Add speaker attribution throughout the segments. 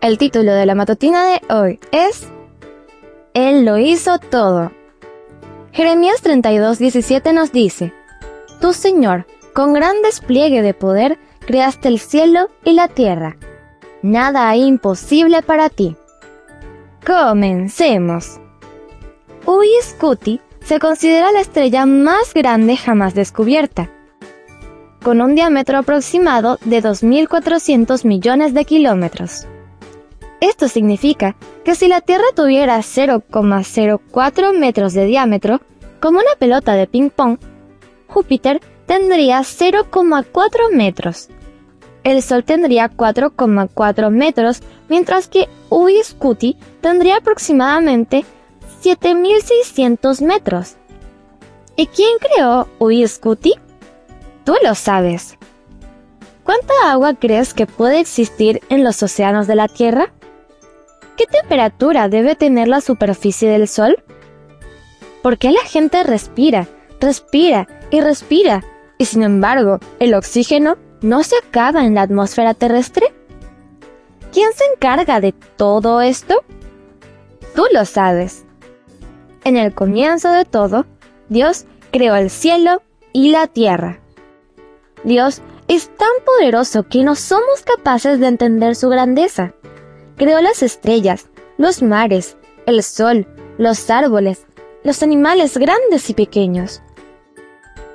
Speaker 1: El título de la matutina de hoy es Él lo hizo todo. Jeremías 32:17 nos dice, Tú Señor, con gran despliegue de poder, creaste el cielo y la tierra. Nada hay imposible para ti. Comencemos. Scuti se considera la estrella más grande jamás descubierta con un diámetro aproximado de 2.400 millones de kilómetros. Esto significa que si la Tierra tuviera 0,04 metros de diámetro, como una pelota de ping-pong, Júpiter tendría 0,4 metros. El Sol tendría 4,4 metros, mientras que Uiscuti tendría aproximadamente 7.600 metros. ¿Y quién creó Uiscuti? Tú lo sabes. ¿Cuánta agua crees que puede existir en los océanos de la Tierra? ¿Qué temperatura debe tener la superficie del Sol? ¿Por qué la gente respira, respira y respira y sin embargo el oxígeno no se acaba en la atmósfera terrestre? ¿Quién se encarga de todo esto? Tú lo sabes. En el comienzo de todo, Dios creó el cielo y la tierra. Dios es tan poderoso que no somos capaces de entender su grandeza. Creó las estrellas, los mares, el sol, los árboles, los animales grandes y pequeños.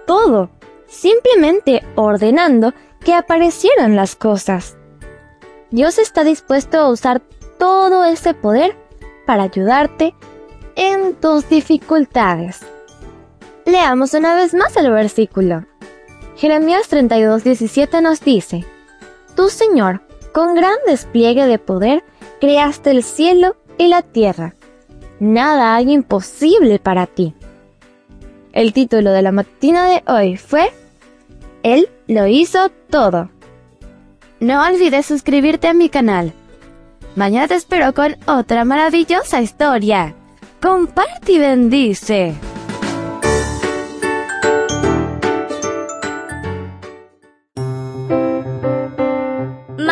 Speaker 1: Todo, simplemente ordenando que aparecieran las cosas. Dios está dispuesto a usar todo ese poder para ayudarte en tus dificultades. Leamos una vez más el versículo. Jeremías 32:17 nos dice, Tú Señor, con gran despliegue de poder, creaste el cielo y la tierra. Nada hay imposible para ti. El título de la matina de hoy fue Él lo hizo todo. No olvides suscribirte a mi canal. Mañana te espero con otra maravillosa historia. Comparte y bendice.